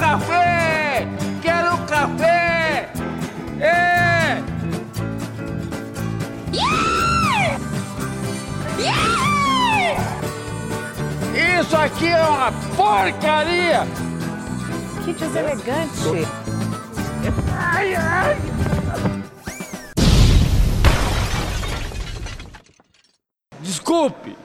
café! Quero café! É! Isso aqui é uma porcaria! Que deselegante. Ai, ai! Desculpe!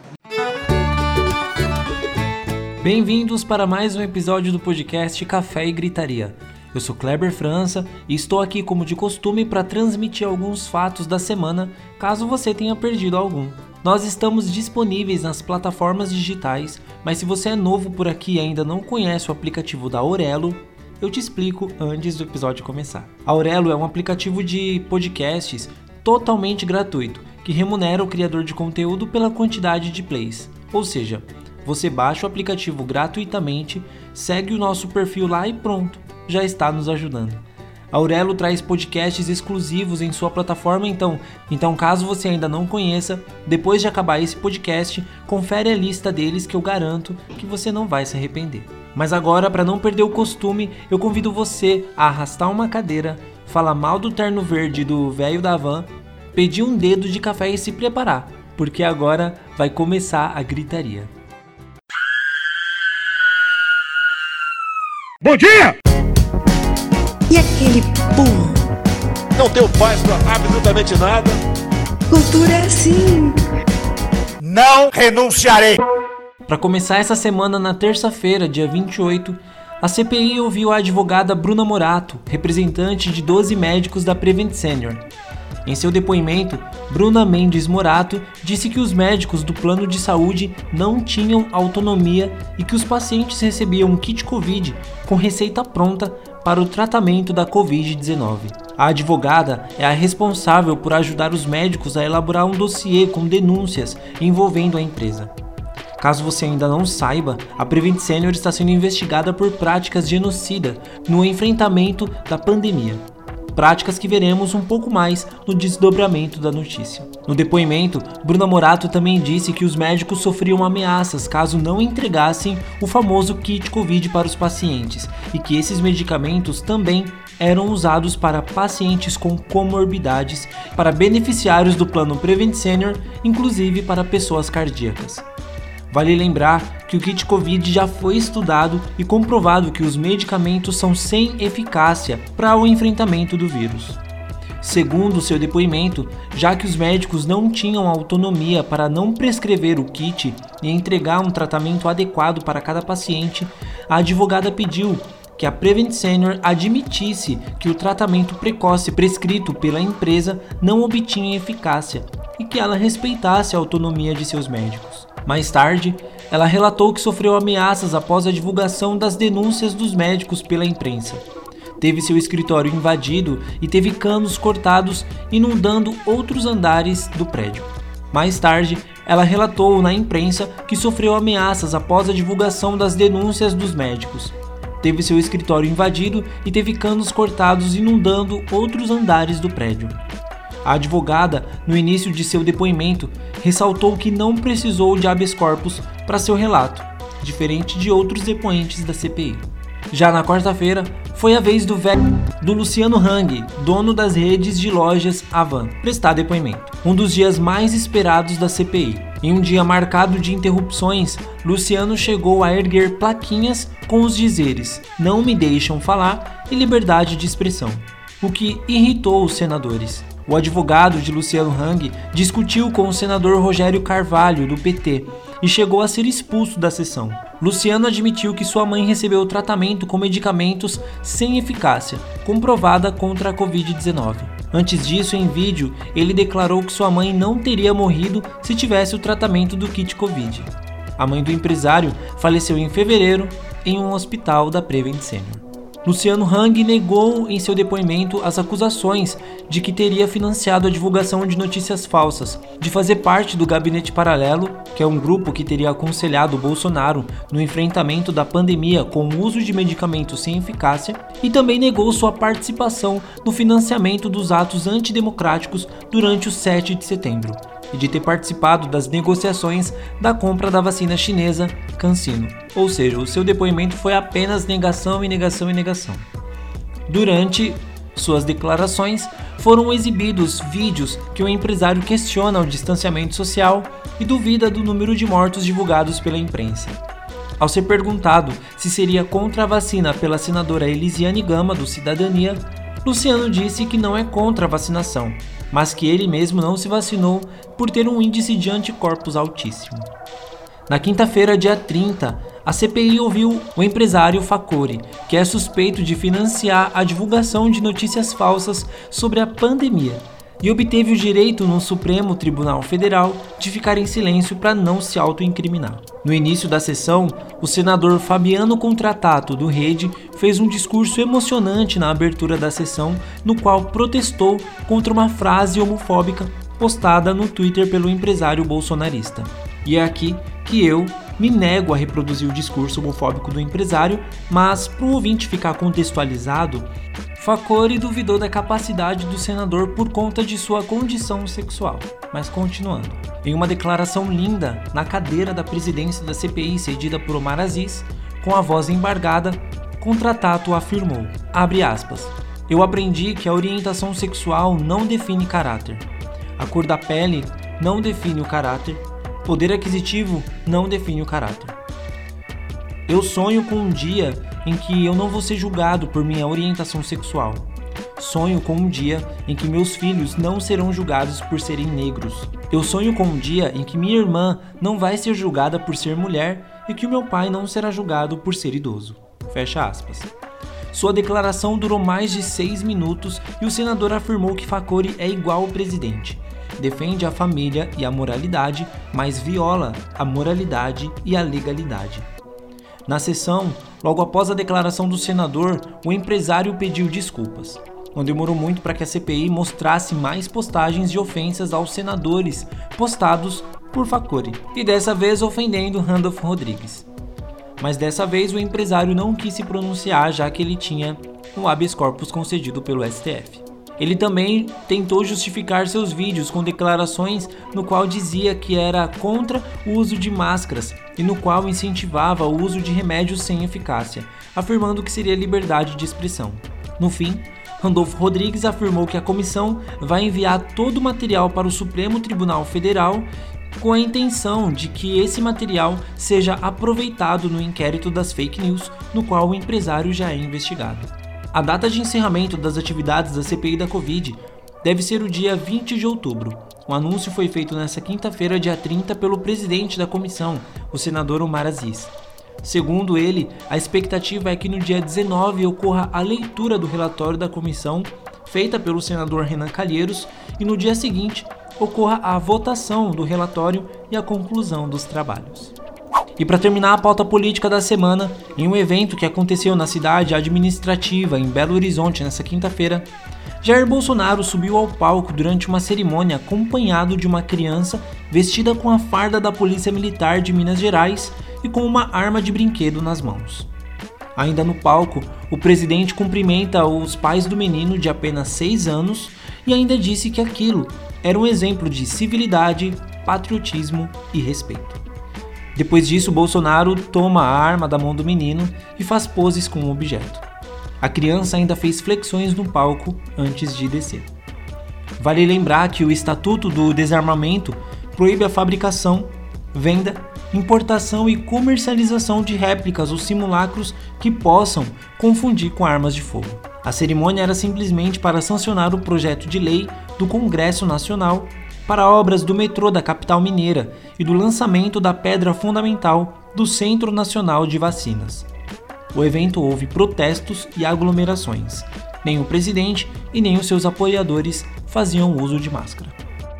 Bem-vindos para mais um episódio do podcast Café e Gritaria. Eu sou Kleber França e estou aqui, como de costume, para transmitir alguns fatos da semana, caso você tenha perdido algum. Nós estamos disponíveis nas plataformas digitais, mas se você é novo por aqui e ainda não conhece o aplicativo da Aurelo, eu te explico antes do episódio começar. A Aurelo é um aplicativo de podcasts totalmente gratuito que remunera o criador de conteúdo pela quantidade de plays. Ou seja, você baixa o aplicativo gratuitamente, segue o nosso perfil lá e pronto, já está nos ajudando. Aurelo traz podcasts exclusivos em sua plataforma, então, então caso você ainda não conheça, depois de acabar esse podcast, confere a lista deles que eu garanto que você não vai se arrepender. Mas agora, para não perder o costume, eu convido você a arrastar uma cadeira, falar mal do terno verde do velho da van, pedir um dedo de café e se preparar, porque agora vai começar a gritaria. Bom dia! E aquele pum? Não tenho paz pra absolutamente nada. Cultura é assim. Não renunciarei! Para começar essa semana, na terça-feira, dia 28, a CPI ouviu a advogada Bruna Morato, representante de 12 médicos da Prevent Senior. Em seu depoimento, Bruna Mendes Morato disse que os médicos do plano de saúde não tinham autonomia e que os pacientes recebiam um kit Covid com receita pronta para o tratamento da Covid-19. A advogada é a responsável por ajudar os médicos a elaborar um dossiê com denúncias envolvendo a empresa. Caso você ainda não saiba, a Prevent Senior está sendo investigada por práticas genocidas no enfrentamento da pandemia. Práticas que veremos um pouco mais no desdobramento da notícia. No depoimento, Bruna Morato também disse que os médicos sofriam ameaças caso não entregassem o famoso kit Covid para os pacientes e que esses medicamentos também eram usados para pacientes com comorbidades, para beneficiários do plano Prevent Senior, inclusive para pessoas cardíacas. Vale lembrar que o kit Covid já foi estudado e comprovado que os medicamentos são sem eficácia para o enfrentamento do vírus. Segundo seu depoimento, já que os médicos não tinham autonomia para não prescrever o kit e entregar um tratamento adequado para cada paciente, a advogada pediu que a Prevent Senior admitisse que o tratamento precoce prescrito pela empresa não obtinha eficácia e que ela respeitasse a autonomia de seus médicos. Mais tarde, ela relatou que sofreu ameaças após a divulgação das denúncias dos médicos pela imprensa. Teve seu escritório invadido e teve canos cortados, inundando outros andares do prédio. Mais tarde, ela relatou na imprensa que sofreu ameaças após a divulgação das denúncias dos médicos. Teve seu escritório invadido e teve canos cortados, inundando outros andares do prédio. A advogada, no início de seu depoimento, ressaltou que não precisou de habeas corpus para seu relato, diferente de outros depoentes da CPI. Já na quarta-feira, foi a vez do velho do Luciano Hang, dono das redes de lojas Avan, prestar depoimento. Um dos dias mais esperados da CPI. Em um dia marcado de interrupções, Luciano chegou a erguer plaquinhas com os dizeres: Não me deixam falar e liberdade de expressão, o que irritou os senadores. O advogado de Luciano Hang discutiu com o senador Rogério Carvalho, do PT, e chegou a ser expulso da sessão. Luciano admitiu que sua mãe recebeu tratamento com medicamentos sem eficácia, comprovada contra a Covid-19. Antes disso, em vídeo, ele declarou que sua mãe não teria morrido se tivesse o tratamento do kit Covid. A mãe do empresário faleceu em fevereiro em um hospital da Prevent Senior. Luciano Hang negou em seu depoimento as acusações de que teria financiado a divulgação de notícias falsas, de fazer parte do Gabinete Paralelo, que é um grupo que teria aconselhado Bolsonaro no enfrentamento da pandemia com o uso de medicamentos sem eficácia, e também negou sua participação no financiamento dos atos antidemocráticos durante o 7 de setembro. E de ter participado das negociações da compra da vacina chinesa CanSino. Ou seja, o seu depoimento foi apenas negação e negação e negação. Durante suas declarações, foram exibidos vídeos que o empresário questiona o distanciamento social e duvida do número de mortos divulgados pela imprensa. Ao ser perguntado se seria contra a vacina pela senadora Elisiane Gama, do Cidadania, Luciano disse que não é contra a vacinação, mas que ele mesmo não se vacinou por ter um índice de anticorpos altíssimo. Na quinta-feira, dia 30, a CPI ouviu o empresário Facori, que é suspeito de financiar a divulgação de notícias falsas sobre a pandemia e obteve o direito no Supremo Tribunal Federal de ficar em silêncio para não se autoincriminar. No início da sessão, o senador Fabiano Contratato do Rede fez um discurso emocionante na abertura da sessão, no qual protestou contra uma frase homofóbica postada no Twitter pelo empresário bolsonarista. E é aqui que eu me nego a reproduzir o discurso homofóbico do empresário, mas para o ouvinte ficar contextualizado, Facori duvidou da capacidade do senador por conta de sua condição sexual. Mas continuando. Em uma declaração linda na cadeira da presidência da CPI cedida por Omar Aziz, com a voz embargada, Contratato afirmou, aspas, eu aprendi que a orientação sexual não define caráter. A cor da pele não define o caráter. Poder aquisitivo não define o caráter. Eu sonho com um dia em que eu não vou ser julgado por minha orientação sexual. Sonho com um dia em que meus filhos não serão julgados por serem negros. Eu sonho com um dia em que minha irmã não vai ser julgada por ser mulher e que o meu pai não será julgado por ser idoso. Fecha aspas. Sua declaração durou mais de seis minutos e o senador afirmou que Facori é igual ao presidente. Defende a família e a moralidade, mas viola a moralidade e a legalidade. Na sessão, logo após a declaração do senador, o empresário pediu desculpas. Não demorou muito para que a CPI mostrasse mais postagens de ofensas aos senadores postados por Facori, e dessa vez ofendendo Randolph Rodrigues. Mas dessa vez o empresário não quis se pronunciar, já que ele tinha um habeas corpus concedido pelo STF. Ele também tentou justificar seus vídeos com declarações no qual dizia que era contra o uso de máscaras e no qual incentivava o uso de remédios sem eficácia, afirmando que seria liberdade de expressão. No fim, Randolfo Rodrigues afirmou que a comissão vai enviar todo o material para o Supremo Tribunal Federal com a intenção de que esse material seja aproveitado no inquérito das fake news, no qual o empresário já é investigado. A data de encerramento das atividades da CPI da Covid deve ser o dia 20 de outubro. O anúncio foi feito nesta quinta-feira, dia 30, pelo presidente da comissão, o senador Omar Aziz. Segundo ele, a expectativa é que no dia 19 ocorra a leitura do relatório da comissão, feita pelo senador Renan Calheiros, e no dia seguinte ocorra a votação do relatório e a conclusão dos trabalhos. E para terminar a pauta política da semana, em um evento que aconteceu na cidade administrativa em Belo Horizonte nesta quinta-feira, Jair Bolsonaro subiu ao palco durante uma cerimônia acompanhado de uma criança vestida com a farda da Polícia Militar de Minas Gerais e com uma arma de brinquedo nas mãos. Ainda no palco, o presidente cumprimenta os pais do menino de apenas 6 anos e ainda disse que aquilo era um exemplo de civilidade, patriotismo e respeito. Depois disso, Bolsonaro toma a arma da mão do menino e faz poses com o objeto. A criança ainda fez flexões no palco antes de descer. Vale lembrar que o Estatuto do Desarmamento proíbe a fabricação, venda, importação e comercialização de réplicas ou simulacros que possam confundir com armas de fogo. A cerimônia era simplesmente para sancionar o projeto de lei do Congresso Nacional para obras do metrô da capital mineira e do lançamento da pedra fundamental do Centro Nacional de Vacinas. O evento houve protestos e aglomerações. Nem o presidente e nem os seus apoiadores faziam uso de máscara.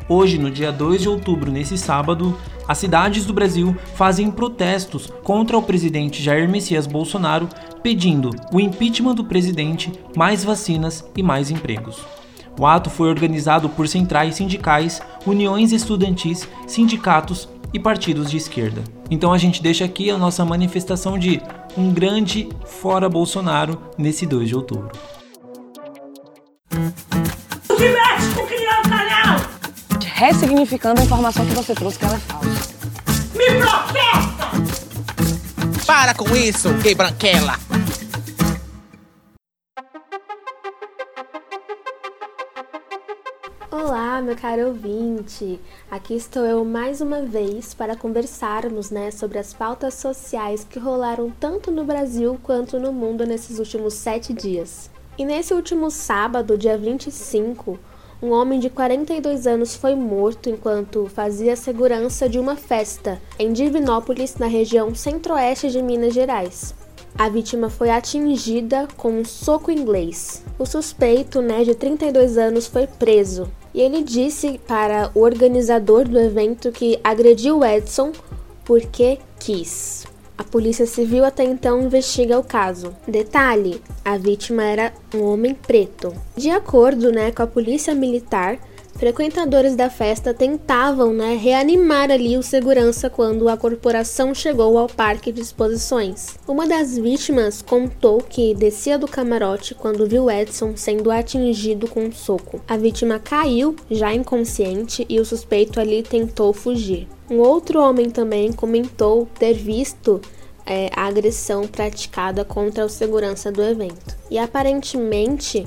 Hoje, no dia 2 de outubro, nesse sábado, as cidades do Brasil fazem protestos contra o presidente Jair Messias Bolsonaro, pedindo o impeachment do presidente, mais vacinas e mais empregos. O ato foi organizado por centrais sindicais, uniões estudantis, sindicatos e partidos de esquerda. Então a gente deixa aqui a nossa manifestação de um grande fora Bolsonaro nesse 2 de outubro. ressignificando a informação que você trouxe que ela é falsa. Para com isso, gay branquela! Olá, meu caro ouvinte! Aqui estou eu mais uma vez para conversarmos né, sobre as pautas sociais que rolaram tanto no Brasil quanto no mundo nesses últimos sete dias. E nesse último sábado, dia 25, um homem de 42 anos foi morto enquanto fazia segurança de uma festa em Divinópolis, na região centro-oeste de Minas Gerais. A vítima foi atingida com um soco inglês. O suspeito, né, de 32 anos, foi preso. E ele disse para o organizador do evento que agrediu Edson porque quis. A Polícia Civil até então investiga o caso. Detalhe: a vítima era um homem preto. De acordo né, com a Polícia Militar, frequentadores da festa tentavam né, reanimar ali o segurança quando a corporação chegou ao parque de exposições. Uma das vítimas contou que descia do camarote quando viu Edson sendo atingido com um soco. A vítima caiu, já inconsciente, e o suspeito ali tentou fugir. Um outro homem também comentou ter visto é, a agressão praticada contra o segurança do evento. E aparentemente,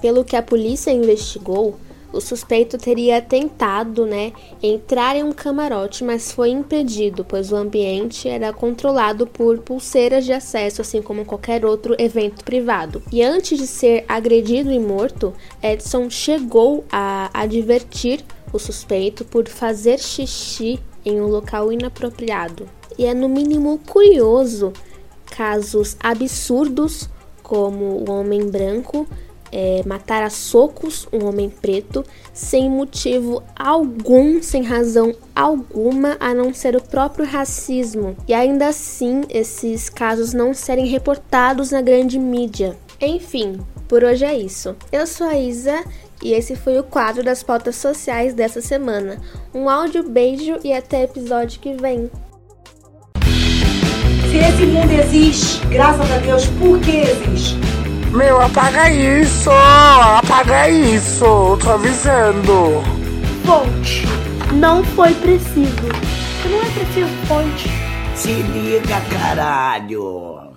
pelo que a polícia investigou, o suspeito teria tentado, né, entrar em um camarote, mas foi impedido, pois o ambiente era controlado por pulseiras de acesso, assim como qualquer outro evento privado. E antes de ser agredido e morto, Edson chegou a advertir o suspeito por fazer xixi em um local inapropriado. E é no mínimo curioso casos absurdos como o homem branco é, matar a socos um homem preto sem motivo algum, sem razão alguma, a não ser o próprio racismo. E ainda assim, esses casos não serem reportados na grande mídia. Enfim, por hoje é isso. Eu sou a Isa e esse foi o quadro das pautas sociais dessa semana. Um áudio beijo e até episódio que vem. Se esse mundo existe, graças a Deus, por que existe? Meu, apaga isso! Apaga isso! Tô avisando! Fonte. Não foi preciso. Não é preciso fonte. Se liga, caralho!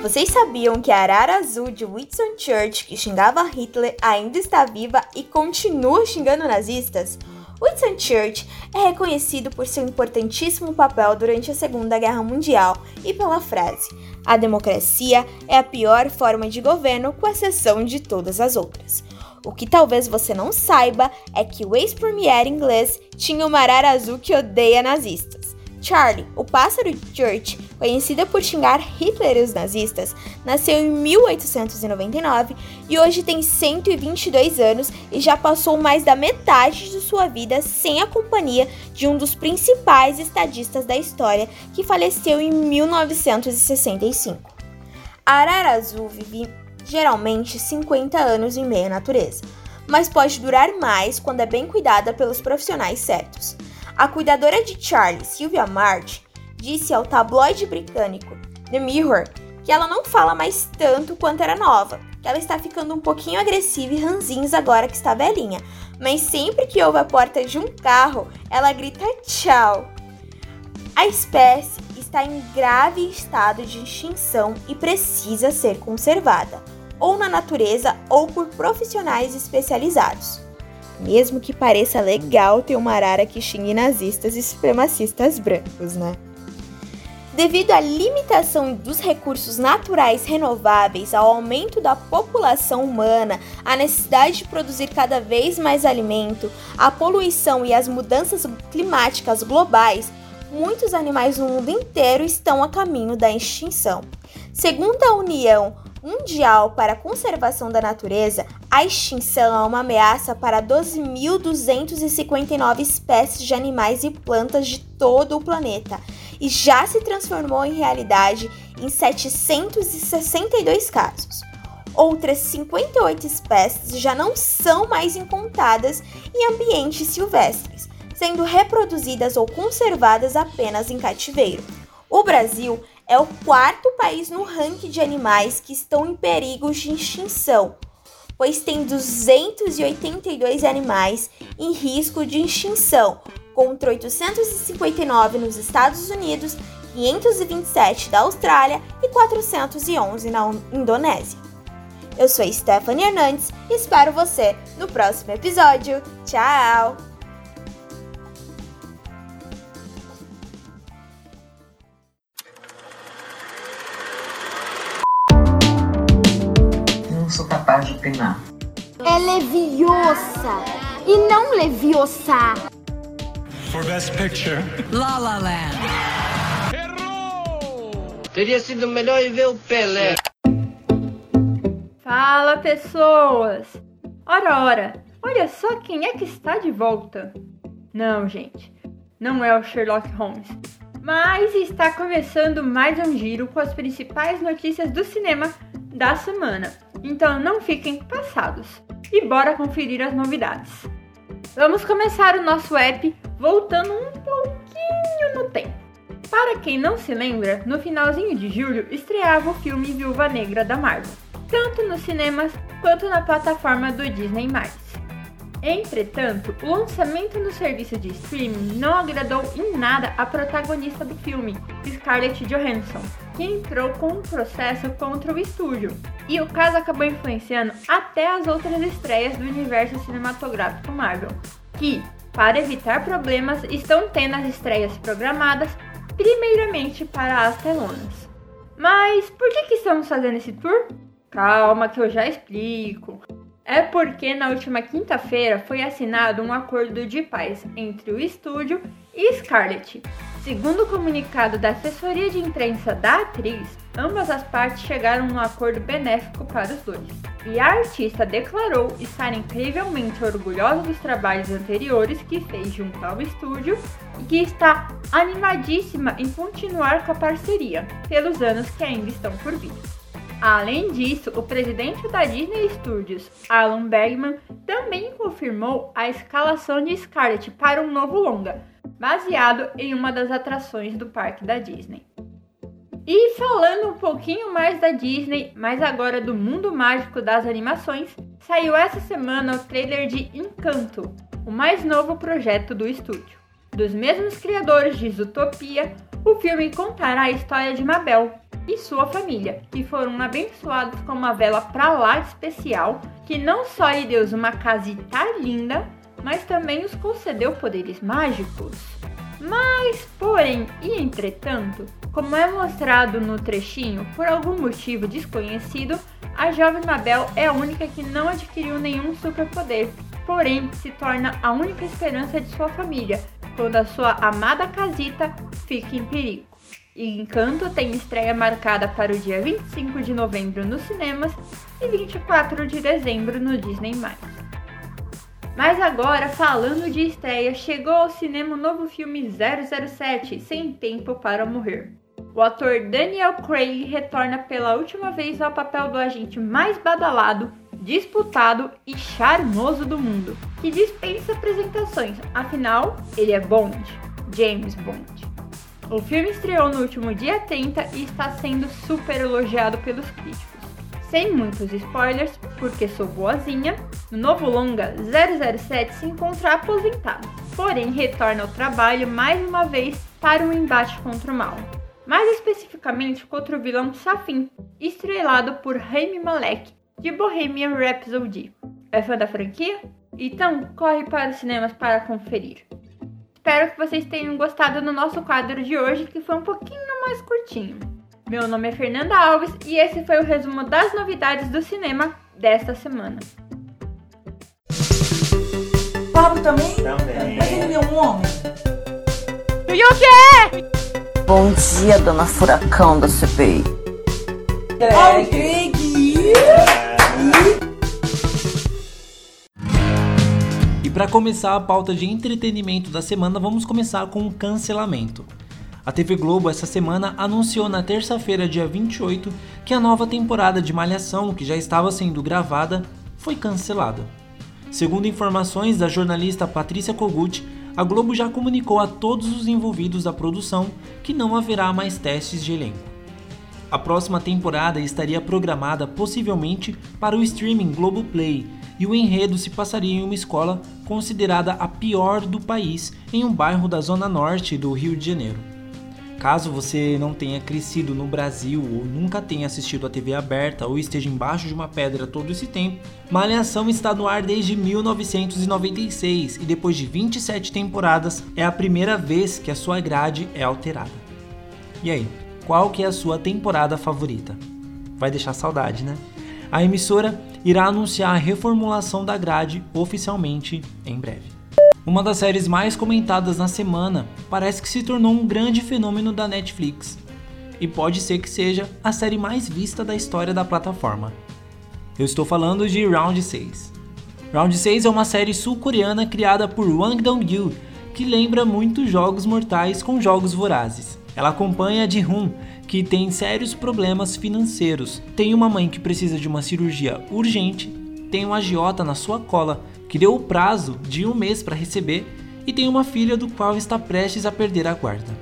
Vocês sabiam que a arara azul de Winston Church, que xingava Hitler, ainda está viva e continua xingando nazistas? Winston Church é reconhecido por seu importantíssimo papel durante a Segunda Guerra Mundial e pela frase: A democracia é a pior forma de governo, com exceção de todas as outras. O que talvez você não saiba é que o ex-premier inglês tinha uma arara azul que odeia nazistas. Charlie, o pássaro Church, conhecida por xingar Hitler e os nazistas, nasceu em 1899 e hoje tem 122 anos e já passou mais da metade de sua vida sem a companhia de um dos principais estadistas da história, que faleceu em 1965. A arara azul vive geralmente 50 anos em meio à natureza, mas pode durar mais quando é bem cuidada pelos profissionais certos. A cuidadora de Charlie, Sylvia March, disse ao tabloide britânico The Mirror que ela não fala mais tanto quanto era nova, que ela está ficando um pouquinho agressiva e ranzinhos agora que está velhinha, mas sempre que ouve a porta de um carro, ela grita tchau. A espécie está em grave estado de extinção e precisa ser conservada, ou na natureza ou por profissionais especializados. Mesmo que pareça legal ter uma arara que xingue nazistas e supremacistas brancos, né? Devido à limitação dos recursos naturais renováveis, ao aumento da população humana, à necessidade de produzir cada vez mais alimento, à poluição e às mudanças climáticas globais, muitos animais no mundo inteiro estão a caminho da extinção. Segundo a União Mundial para a Conservação da Natureza, a extinção é uma ameaça para 12.259 espécies de animais e plantas de todo o planeta e já se transformou em realidade em 762 casos. Outras 58 espécies já não são mais encontradas em ambientes silvestres, sendo reproduzidas ou conservadas apenas em cativeiro. O Brasil é o quarto país no ranking de animais que estão em perigo de extinção. pois tem 282 animais em risco de extinção, contra 859 nos Estados Unidos, 527 da Austrália e 411 na Indonésia. Eu sou Stephanie Hernandes e espero você no próximo episódio. Tchau! Capaz de opinar. É leviosa e não leviosa. For Best Picture. La La Land. Teria sido melhor ir ver o Pelé. Fala, pessoas! Ora, ora, olha só quem é que está de volta. Não, gente, não é o Sherlock Holmes. Mas está começando mais um giro com as principais notícias do cinema da semana. Então não fiquem passados e bora conferir as novidades. Vamos começar o nosso app voltando um pouquinho no tempo. Para quem não se lembra, no finalzinho de julho estreava o filme Viúva Negra da Marvel, tanto nos cinemas quanto na plataforma do Disney+. Entretanto, o lançamento no serviço de streaming não agradou em nada a protagonista do filme, Scarlett Johansson, que entrou com um processo contra o estúdio. E o caso acabou influenciando até as outras estreias do universo cinematográfico Marvel, que, para evitar problemas, estão tendo as estreias programadas primeiramente para as telonas. Mas por que, que estamos fazendo esse tour? Calma que eu já explico. É porque na última quinta-feira foi assinado um acordo de paz entre o estúdio e Scarlett. Segundo o comunicado da assessoria de imprensa da atriz, ambas as partes chegaram num acordo benéfico para os dois. E a artista declarou estar incrivelmente orgulhosa dos trabalhos anteriores que fez junto ao estúdio e que está animadíssima em continuar com a parceria pelos anos que ainda estão por vir. Além disso, o presidente da Disney Studios, Alan Bergman, também confirmou a escalação de Scarlett para um novo longa, baseado em uma das atrações do parque da Disney. E falando um pouquinho mais da Disney, mas agora do mundo mágico das animações, saiu essa semana o trailer de Encanto, o mais novo projeto do estúdio. Dos mesmos criadores de Zootopia, o filme contará a história de Mabel, e sua família, que foram abençoados com uma vela pra lá especial, que não só lhe deu uma casita linda, mas também os concedeu poderes mágicos. Mas, porém e entretanto, como é mostrado no trechinho, por algum motivo desconhecido, a jovem Mabel é a única que não adquiriu nenhum superpoder, porém se torna a única esperança de sua família, quando a sua amada casita fica em perigo. E Encanto tem estreia marcada para o dia 25 de novembro nos cinemas e 24 de dezembro no Disney+. Mas agora, falando de estreia, chegou ao cinema o novo filme 007, Sem Tempo para Morrer. O ator Daniel Craig retorna pela última vez ao papel do agente mais badalado, disputado e charmoso do mundo, que dispensa apresentações, afinal, ele é Bond, James Bond. O filme estreou no último dia 30 e está sendo super elogiado pelos críticos. Sem muitos spoilers, porque sou boazinha, no novo longa 007 se encontra aposentado, porém retorna ao trabalho mais uma vez para um embate contra o mal. Mais especificamente contra o vilão Safin, estrelado por Rami Malek, de Bohemian Rhapsody. É fã da franquia? Então corre para os cinemas para conferir. Espero que vocês tenham gostado do nosso quadro de hoje, que foi um pouquinho mais curtinho. Meu nome é Fernanda Alves e esse foi o resumo das novidades do cinema desta semana. Pablo também? Também. Mas ele é um homem. E o quê? Bom dia, dona Furacão da CPI. Craig. Oh, Craig. Para começar a pauta de entretenimento da semana, vamos começar com o cancelamento. A TV Globo essa semana anunciou na terça-feira, dia 28, que a nova temporada de Malhação, que já estava sendo gravada, foi cancelada. Segundo informações da jornalista Patrícia Kogut, a Globo já comunicou a todos os envolvidos da produção que não haverá mais testes de elenco. a próxima temporada estaria programada possivelmente para o streaming Globoplay e o enredo se passaria em uma escola considerada a pior do país em um bairro da zona norte do Rio de Janeiro. Caso você não tenha crescido no Brasil ou nunca tenha assistido a TV aberta ou esteja embaixo de uma pedra todo esse tempo, Malhação está no ar desde 1996 e depois de 27 temporadas é a primeira vez que a sua grade é alterada. E aí, qual que é a sua temporada favorita? Vai deixar saudade, né? A emissora irá anunciar a reformulação da grade oficialmente em breve. Uma das séries mais comentadas na semana parece que se tornou um grande fenômeno da Netflix. E pode ser que seja a série mais vista da história da plataforma. Eu estou falando de Round 6. Round 6 é uma série sul-coreana criada por Wang Dong-gyu, que lembra muito jogos mortais com jogos vorazes. Ela acompanha Ji-hoon, que tem sérios problemas financeiros. Tem uma mãe que precisa de uma cirurgia urgente, tem um agiota na sua cola que deu o prazo de um mês para receber e tem uma filha do qual está prestes a perder a guarda.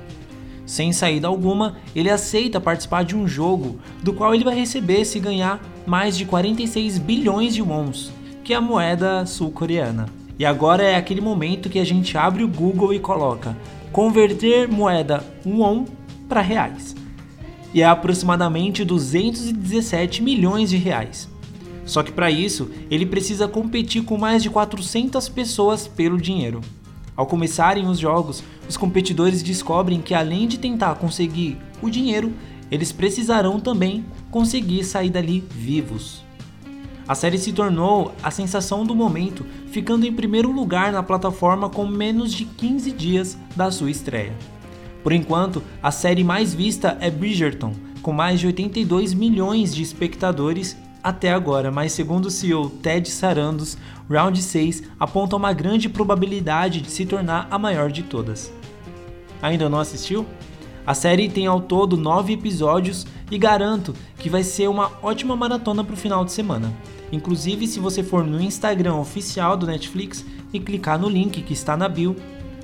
Sem saída alguma, ele aceita participar de um jogo do qual ele vai receber se ganhar mais de 46 bilhões de wons, que é a moeda sul-coreana. E agora é aquele momento que a gente abre o Google e coloca converter moeda won para reais. E é aproximadamente 217 milhões de reais. Só que para isso, ele precisa competir com mais de 400 pessoas pelo dinheiro. Ao começarem os jogos, os competidores descobrem que além de tentar conseguir o dinheiro, eles precisarão também conseguir sair dali vivos. A série se tornou a sensação do momento, ficando em primeiro lugar na plataforma com menos de 15 dias da sua estreia. Por enquanto, a série mais vista é Bridgerton, com mais de 82 milhões de espectadores até agora, mas segundo o CEO Ted Sarandos, Round 6 aponta uma grande probabilidade de se tornar a maior de todas. Ainda não assistiu? A série tem ao todo 9 episódios e garanto que vai ser uma ótima maratona para o final de semana. Inclusive, se você for no Instagram oficial do Netflix e clicar no link que está na bio,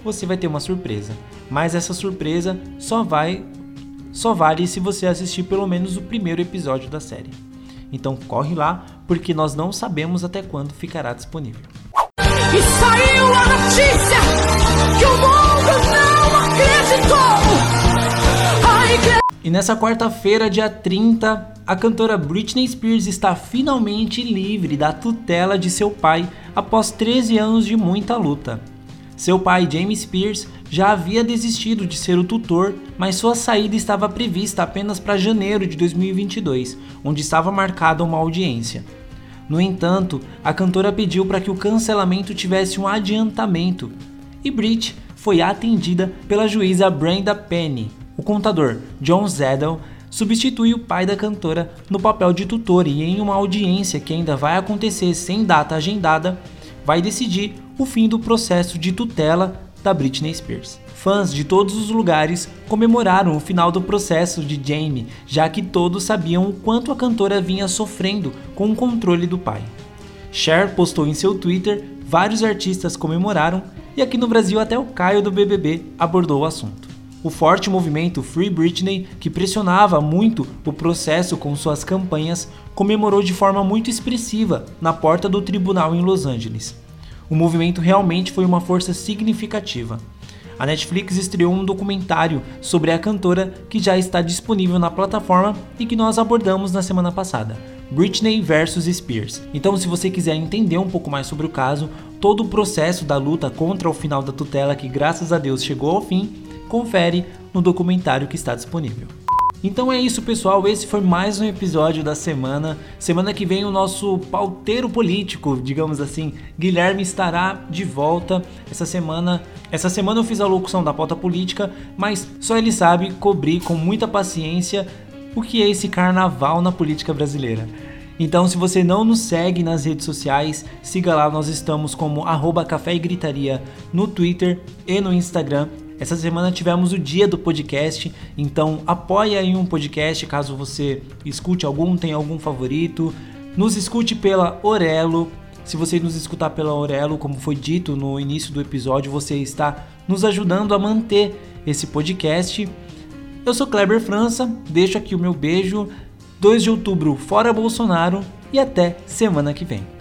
você vai ter uma surpresa. Mas essa surpresa só vai só vale se você assistir pelo menos o primeiro episódio da série. Então corre lá, porque nós não sabemos até quando ficará disponível. E saiu a notícia que o mundo não acreditou! E nessa quarta-feira, dia 30, a cantora Britney Spears está finalmente livre da tutela de seu pai após 13 anos de muita luta. Seu pai, James Spears, já havia desistido de ser o tutor, mas sua saída estava prevista apenas para janeiro de 2022, onde estava marcada uma audiência. No entanto, a cantora pediu para que o cancelamento tivesse um adiantamento, e Brit foi atendida pela juíza Brenda Penny, o contador John Zedel substitui o pai da cantora no papel de tutor e em uma audiência que ainda vai acontecer sem data agendada, vai decidir o fim do processo de tutela da Britney Spears. Fãs de todos os lugares comemoraram o final do processo de Jamie, já que todos sabiam o quanto a cantora vinha sofrendo com o controle do pai. Cher postou em seu Twitter, vários artistas comemoraram e aqui no Brasil até o Caio do BBB abordou o assunto. O forte movimento Free Britney, que pressionava muito o processo com suas campanhas, comemorou de forma muito expressiva na porta do tribunal em Los Angeles. O movimento realmente foi uma força significativa. A Netflix estreou um documentário sobre a cantora que já está disponível na plataforma e que nós abordamos na semana passada. Britney vs Spears. Então, se você quiser entender um pouco mais sobre o caso, todo o processo da luta contra o final da tutela que graças a Deus chegou ao fim, confere no documentário que está disponível. Então é isso, pessoal. Esse foi mais um episódio da semana. Semana que vem o nosso pauteiro político, digamos assim, Guilherme estará de volta. Essa semana, essa semana eu fiz a locução da pauta política, mas só ele sabe cobrir com muita paciência o que é esse carnaval na política brasileira. Então, se você não nos segue nas redes sociais, siga lá, nós estamos como arroba Café e Gritaria no Twitter e no Instagram. Essa semana tivemos o dia do podcast, então apoie aí um podcast caso você escute algum, tenha algum favorito. Nos escute pela Orelo. Se você nos escutar pela Orelo, como foi dito no início do episódio, você está nos ajudando a manter esse podcast. Eu sou Kleber França, deixo aqui o meu beijo. 2 de outubro, fora Bolsonaro e até semana que vem.